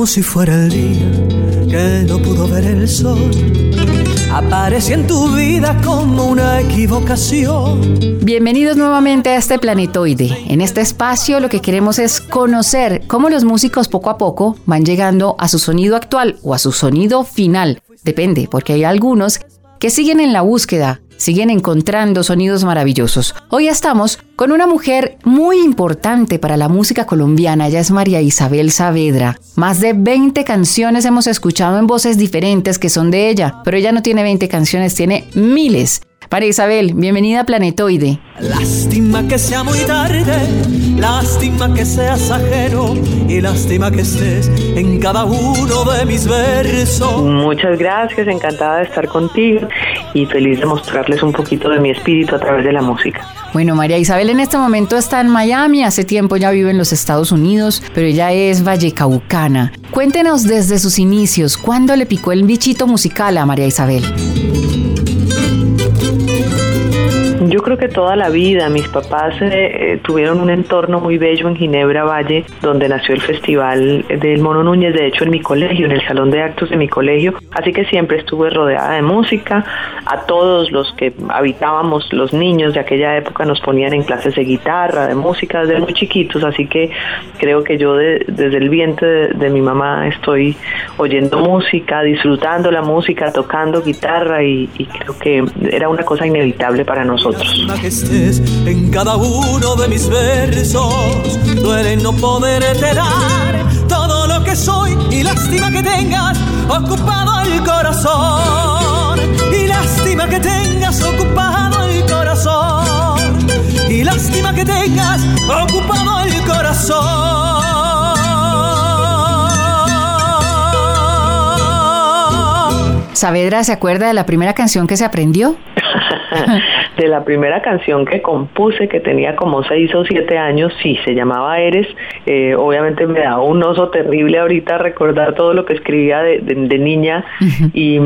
Como si fuera el día que no pudo ver el sol aparece en tu vida como una equivocación. Bienvenidos nuevamente a este planetoide. En este espacio lo que queremos es conocer cómo los músicos poco a poco van llegando a su sonido actual o a su sonido final. Depende, porque hay algunos que siguen en la búsqueda siguen encontrando sonidos maravillosos. Hoy estamos con una mujer muy importante para la música colombiana, ella es María Isabel Saavedra. Más de 20 canciones hemos escuchado en voces diferentes que son de ella, pero ella no tiene 20 canciones, tiene miles. María Isabel, bienvenida a Planetoide. Lástima que sea muy tarde, lástima que seas ajeno y lástima que estés en cada uno de mis versos. Muchas gracias, encantada de estar contigo y feliz de mostrarles un poquito de mi espíritu a través de la música. Bueno, María Isabel en este momento está en Miami, hace tiempo ya vive en los Estados Unidos, pero ella es vallecaucana. Cuéntenos desde sus inicios, ¿cuándo le picó el bichito musical a María Isabel? Creo que toda la vida mis papás eh, eh, tuvieron un entorno muy bello en Ginebra Valle, donde nació el Festival del Mono Núñez, de hecho en mi colegio, en el salón de actos de mi colegio, así que siempre estuve rodeada de música. A todos los que habitábamos, los niños de aquella época nos ponían en clases de guitarra, de música desde muy chiquitos, así que creo que yo desde el vientre de, mi mamá estoy oyendo música, disfrutando la música, tocando guitarra y creo que era una cosa inevitable para nosotros. Que estés en cada uno de mis versos. Duele no poder dar todo lo que soy y lástima que tengas ocupado el corazón. Y lástima que tengas ocupado el corazón. Y lástima que tengas ocupado el corazón. Saavedra, ¿se acuerda de la primera canción que se aprendió? de la primera canción que compuse, que tenía como seis o siete años, sí, se llamaba Eres. Eh, obviamente me da un oso terrible ahorita recordar todo lo que escribía de, niña, y,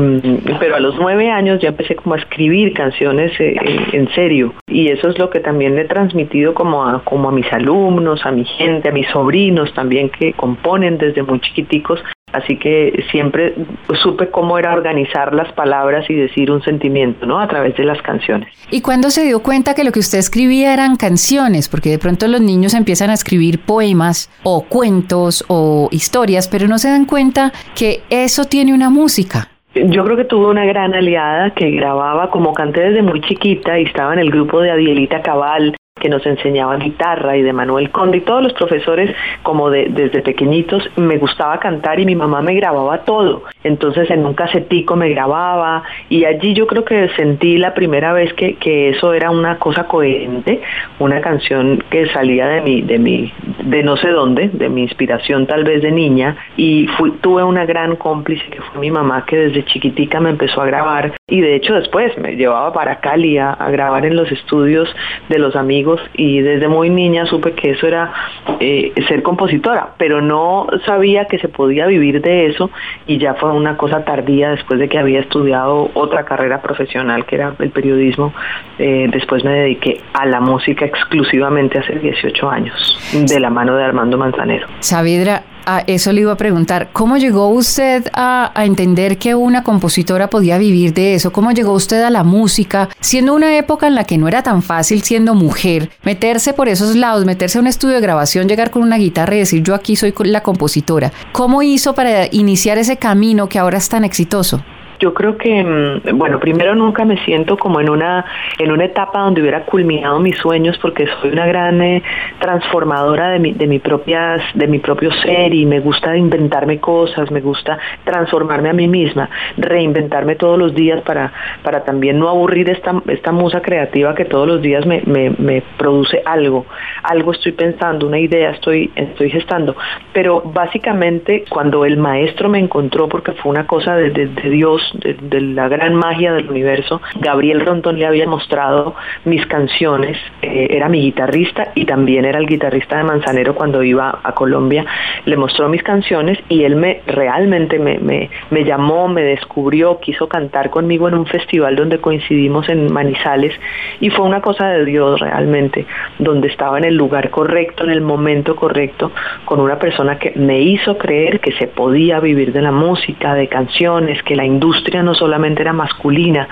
pero a los nueve años ya empecé como a escribir canciones eh, en serio. Y eso es lo que también le he transmitido como a, como a mis alumnos, a mi gente, a mis sobrinos también que componen desde muy chiquiticos Así que siempre supe cómo era organizar las palabras y decir un sentimiento, ¿no? A través de las canciones. ¿Y cuándo se dio cuenta que lo que usted escribía eran canciones? Porque de pronto los niños empiezan a escribir poemas o cuentos o historias, pero no se dan cuenta que eso tiene una música. Yo creo que tuve una gran aliada que grababa como canté desde muy chiquita y estaba en el grupo de Adielita Cabal, que nos enseñaba guitarra y de Manuel Conde y todos los profesores como de, desde pequeñitos me gustaba cantar y mi mamá me grababa todo. Entonces en un casetico me grababa y allí yo creo que sentí la primera vez que, que eso era una cosa coherente, una canción que salía de mi, de mi, de no sé dónde, de mi inspiración tal vez de niña y fui, tuve una gran cómplice que fue mi mamá que desde chiquitica me empezó a grabar y de hecho después me llevaba para Cali a grabar en los estudios de los amigos y desde muy niña supe que eso era eh, ser compositora, pero no sabía que se podía vivir de eso y ya fue una cosa tardía después de que había estudiado otra carrera profesional que era el periodismo. Eh, después me dediqué a la música exclusivamente hace 18 años, de la mano de Armando Manzanero. Saavedra, a eso le iba a preguntar, ¿cómo llegó usted a, entender que una compositora podía vivir de eso? ¿Cómo llegó usted a la música, siendo una época en la que no era tan fácil siendo mujer, meterse por esos lados, meterse a un estudio de grabación, llegar con una guitarra y decir yo aquí soy la compositora? ¿Cómo hizo para iniciar ese camino que ahora es tan exitoso? Yo creo que, mm, bueno, primero nunca me siento como en una, en una etapa donde hubiera culminado mis sueños porque soy una gran eh, transformadora de mi, de, mi propias, de mi propio ser y me gusta inventarme cosas, me gusta transformarme a mí misma, reinventarme todos los días para, para también no aburrir esta, esta musa creativa que todos los días me, me, produce algo, algo estoy pensando, una idea estoy, estoy gestando. Pero básicamente cuando el maestro me encontró, porque fue una cosa de, de Dios, de, la gran magia del universo, Gabriel Rondón le había mostrado mis canciones, eh, era mi guitarrista y también era el guitarrista de Manzanero cuando iba a Colombia, le mostró mis canciones y él me realmente me, me, me llamó, me descubrió, quiso cantar conmigo en un festival donde coincidimos en Manizales y fue una cosa de Dios realmente, donde estaba en el lugar correcto, en el momento correcto, con una persona que me hizo creer que se podía vivir de la música, de canciones, que la industria industria no solamente era masculina.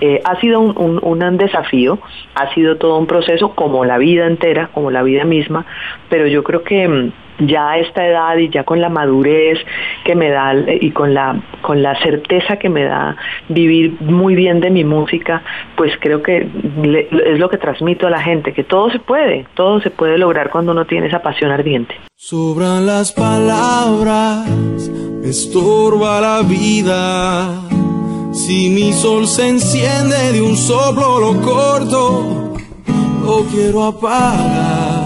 Eh, ha sido un, un, desafío, ha sido todo un proceso como la vida entera, como la vida misma, pero yo creo que mm, ya a esta edad y ya con la madurez que me da y con la con la certeza que me da vivir muy bien de mi música, pues creo que es lo que transmito a la gente, que todo se puede, todo se puede lograr cuando uno tiene esa pasión ardiente. Sobran las palabras, estorba la vida. Si mi sol se enciende de un soplo, lo corto, lo quiero apagar.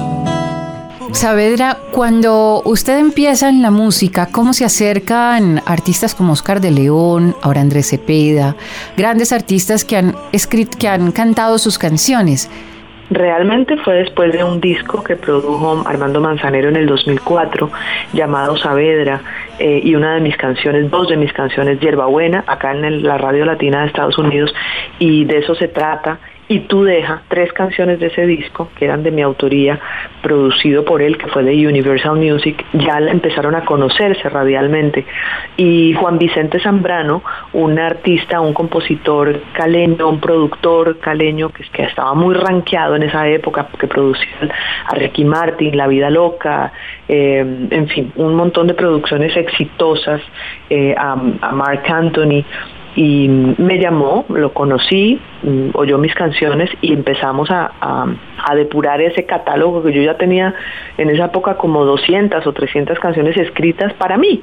Saavedra, cuando usted empieza en la música, ¿cómo se acercan artistas como Oscar de León, ahora Andrés Cepeda, grandes artistas que han escrito, que han cantado sus canciones? Realmente fue después de un disco que produjo Armando Manzanero en el 2004 llamado Saavedra eh, y una de mis canciones, dos de mis canciones, Buena, acá en la radio latina de Estados Unidos y de eso se trata y Tú Deja, tres canciones de ese disco, que eran de mi autoría, producido por él, que fue de Universal Music, ya empezaron a conocerse radialmente. Y Juan Vicente Zambrano, un artista, un compositor caleño, un productor caleño que, que estaba muy rankeado en esa época, que producía a Ricky Martin, La Vida Loca, eh, en fin, un montón de producciones exitosas, eh, a Mark Anthony, y me llamó, lo conocí, mm, oyó mis canciones y empezamos a, depurar ese catálogo que yo ya tenía en esa época como 200 o 300 canciones escritas para mí.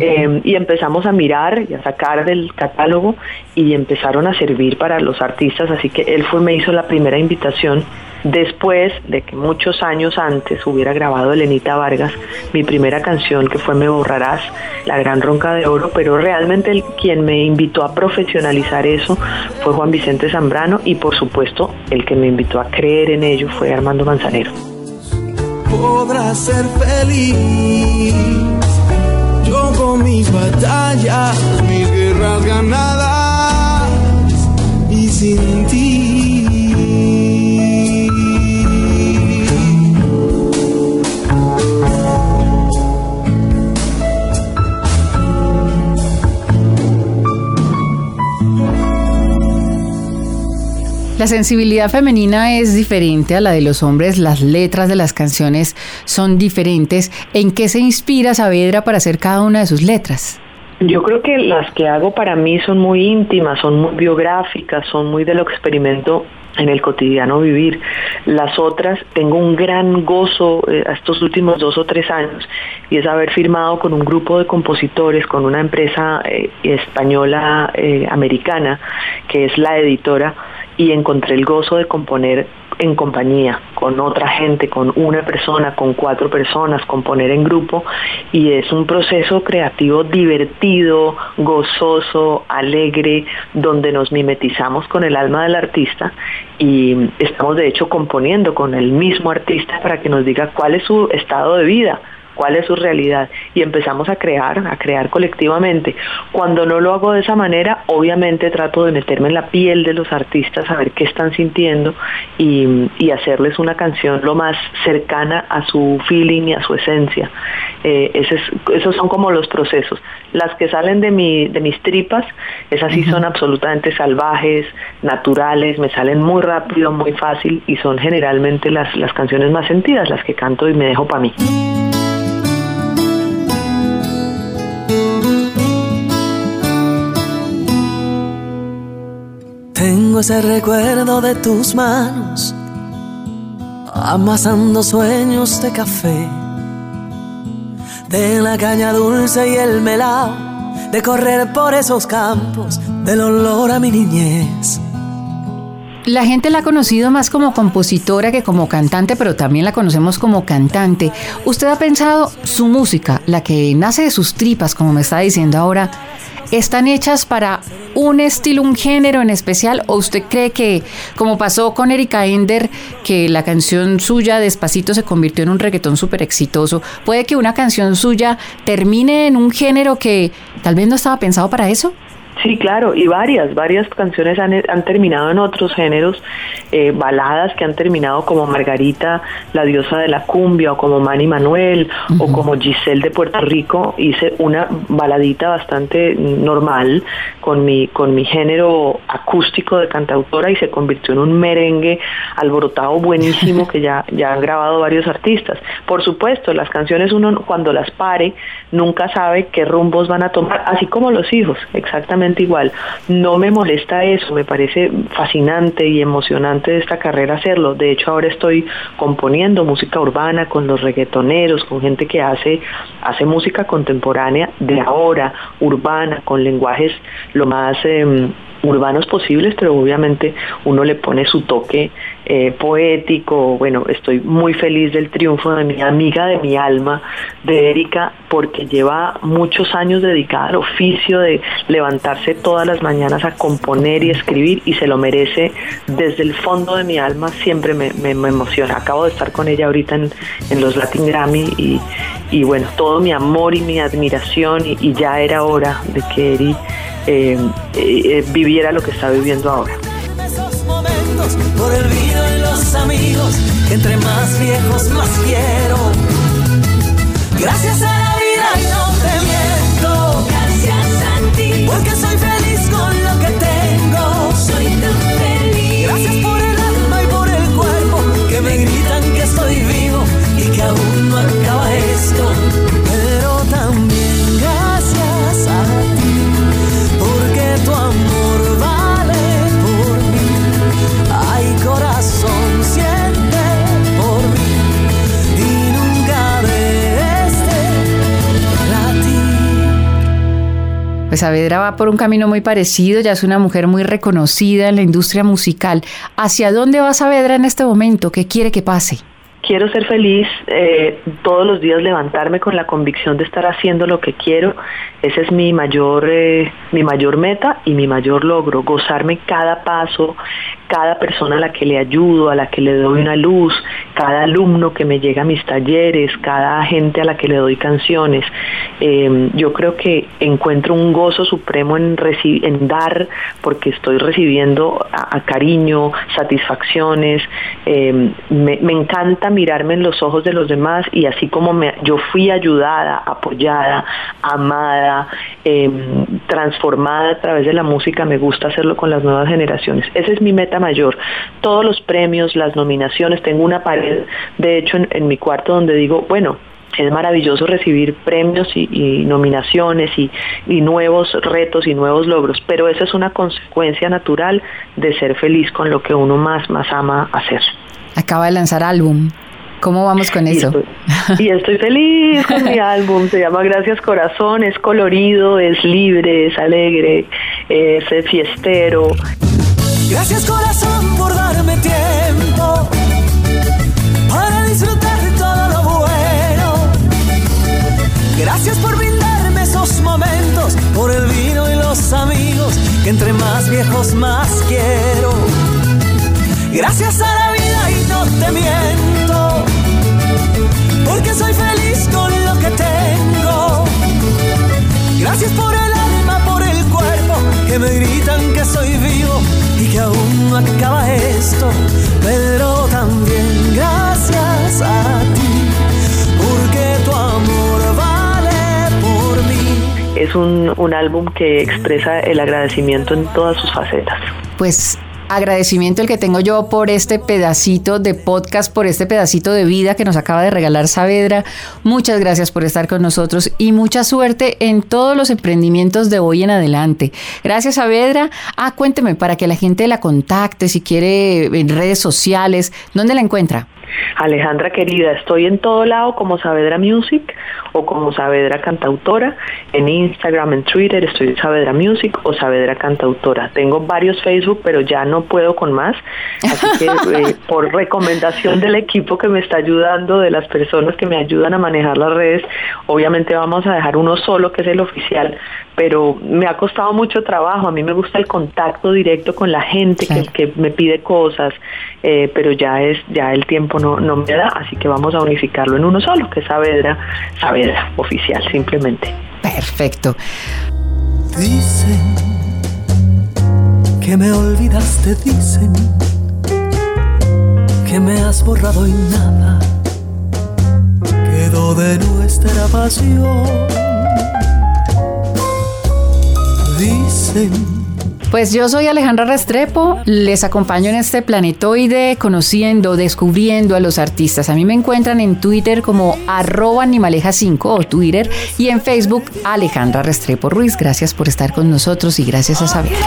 Eh, y empezamos a mirar y a sacar del catálogo y empezaron a servir para los artistas, así que él fue, me hizo la primera invitación después de que muchos años antes hubiera grabado Elenita Vargas mi primera canción que fue Me borrarás, la gran ronca de oro, pero realmente el, quien me invitó a profesionalizar eso fue Juan Vicente Zambrano y por supuesto el que me invitó a creer en ello fue Armando Manzanero. Podrás ser feliz, yo con mis batallas, mis guerras ganadas y sin ti. La sensibilidad femenina es diferente a la de los hombres, las letras de las canciones son diferentes. ¿En qué se inspira Saavedra para hacer cada una de sus letras? Yo creo que las que hago para mí son muy íntimas, son muy biográficas, son muy de lo que experimento en el cotidiano vivir. Las otras, tengo un gran gozo eh, estos últimos dos o tres años y es haber firmado con un grupo de compositores, con una empresa eh, española eh, americana que es la editora y encontré el gozo de componer en compañía, con otra gente, con una persona, con cuatro personas, componer en grupo y es un proceso creativo divertido, gozoso, alegre, donde nos mimetizamos con el alma del artista y estamos de hecho componiendo con el mismo artista para que nos diga cuál es su estado de vida cuál es su realidad y empezamos a crear, a crear colectivamente. Cuando no lo hago de esa manera, obviamente trato de meterme en la piel de los artistas, a ver qué están sintiendo y, hacerles una canción lo más cercana a su feeling y a su esencia. Eh, esos son como los procesos. Las que salen de, mi, de mis tripas, esas sí son absolutamente salvajes, naturales, me salen muy rápido, muy fácil y son generalmente las, las canciones más sentidas, las que canto y me dejo para mí. Ese recuerdo de tus manos, amasando sueños de café, de la caña dulce y el melao, de correr por esos campos, del olor a mi niñez. La gente la ha conocido más como compositora que como cantante, pero también la conocemos como cantante. ¿Usted ha pensado su música, la que nace de sus tripas, como me está diciendo ahora, están hechas para un estilo, un género en especial? ¿O usted cree que, como pasó con Erika Ender, que la canción suya Despacito se convirtió en un reggaetón súper exitoso, puede que una canción suya termine en un género que tal vez no estaba pensado para eso? Sí, claro, y varias, varias canciones han, han terminado en otros géneros, eh, baladas que han terminado como Margarita, la diosa de la cumbia, o como Manny Manuel, o como Giselle de Puerto Rico. Hice una baladita bastante normal con mi, con mi género acústico de cantautora y se convirtió en un merengue alborotado buenísimo que ya, ya han grabado varios artistas. Por supuesto, las canciones uno cuando las pare nunca sabe qué rumbos van a tomar, así como los hijos, exactamente igual. No me molesta eso, me parece fascinante y emocionante de esta carrera hacerlo. De hecho, ahora estoy componiendo música urbana con los reggaetoneros, con gente que hace, hace música contemporánea de ahora, urbana, con lenguajes lo más... Em, urbanos posibles, pero obviamente uno le pone su toque eh, poético. Bueno, estoy muy feliz del triunfo de mi amiga de mi alma, de Erika, porque lleva muchos años dedicada al oficio de levantarse todas las mañanas a componer y escribir y se lo merece desde el fondo de mi alma, siempre me, emociona. Acabo de estar con ella ahorita en, los Latin Grammy y, y, bueno, todo mi amor y mi admiración y, ya era hora de que Eri eh, eh, viviera lo que está viviendo ahora por el amigos, entre más viejos más quiero. Gracias a Pues Saavedra va por un camino muy parecido, ya es una mujer muy reconocida en la industria musical. ¿Hacia dónde va Saavedra en este momento? ¿Qué quiere que pase? Quiero ser feliz, eh, todos los días levantarme con la convicción de estar haciendo lo que quiero. Ese es mi mayor, eh, mi mayor meta y mi mayor logro, gozarme cada paso, cada persona a la que le ayudo, a la que le doy una luz, cada alumno que me llega a mis talleres, cada gente a la que le doy canciones. Em, yo creo que encuentro un gozo supremo en, en dar porque estoy recibiendo a, cariño, satisfacciones. Em, me, encanta mirarme en los ojos de los demás y así como me, yo fui ayudada, apoyada, amada, em, transformada a través de la música, me gusta hacerlo con las nuevas generaciones. Esa es mi meta mayor. Todos los premios, las nominaciones, tengo una pared, de hecho, en, mi cuarto donde digo, bueno, es maravilloso recibir premios y, nominaciones y, y, nuevos retos y nuevos logros, pero esa es una consecuencia natural de ser feliz con lo que uno más, más ama hacer. Acaba de lanzar álbum. ¿Cómo vamos con eso? Y estoy, feliz con mi álbum, se llama Gracias Corazón, es colorido, es libre, es alegre, es fiestero. Gracias corazón por darme tiempo para disfrutar de todo lo bueno. Gracias por brindarme esos momentos, por el vino y los amigos, que entre más viejos más quiero. Gracias a la vida y no te miento, porque soy feliz con lo que tengo. Gracias por el alma, por el cuerpo, que me gritan que soy vivo y que aún no acaba esto, pero también gracias a ti, porque tu amor vale por mí. Es un, un álbum que expresa el agradecimiento en todas sus facetas. Pues agradecimiento el que tengo yo por este pedacito de podcast, por este pedacito de vida que nos acaba de regalar Saavedra. Muchas gracias por estar con nosotros y mucha suerte en todos los emprendimientos de hoy en adelante. Gracias Saavedra. Ah, cuénteme para que la gente la contacte si quiere en redes sociales. ¿Dónde la encuentra? Alejandra querida, estoy en todo lado como Saavedra Music o como Saavedra Cantautora. En Instagram, en Twitter estoy Saavedra Music o Saavedra Cantautora. Tengo varios Facebook, pero ya no puedo con más. Así que eh, por recomendación del equipo que me está ayudando, de las personas que me ayudan a manejar las redes, obviamente vamos a dejar uno solo que es el oficial, pero me ha costado mucho trabajo. A mí me gusta el contacto directo con la gente que, que me pide cosas, eh, pero ya es ya el tiempo no, no me da, así que vamos a unificarlo en uno solo, que es Saavedra, Saavedra oficial, simplemente. Perfecto. Dicen que me olvidaste, dicen que me has borrado y nada quedó de nuestra pasión. Dicen Pues yo soy Alejandra Restrepo, les acompaño en este planetoide conociendo, descubriendo a los artistas. A mí me encuentran en Twitter como arroba animaleja5 o Twitter y en Facebook Alejandra Restrepo Ruiz. Gracias por estar con nosotros y gracias a Saavedra.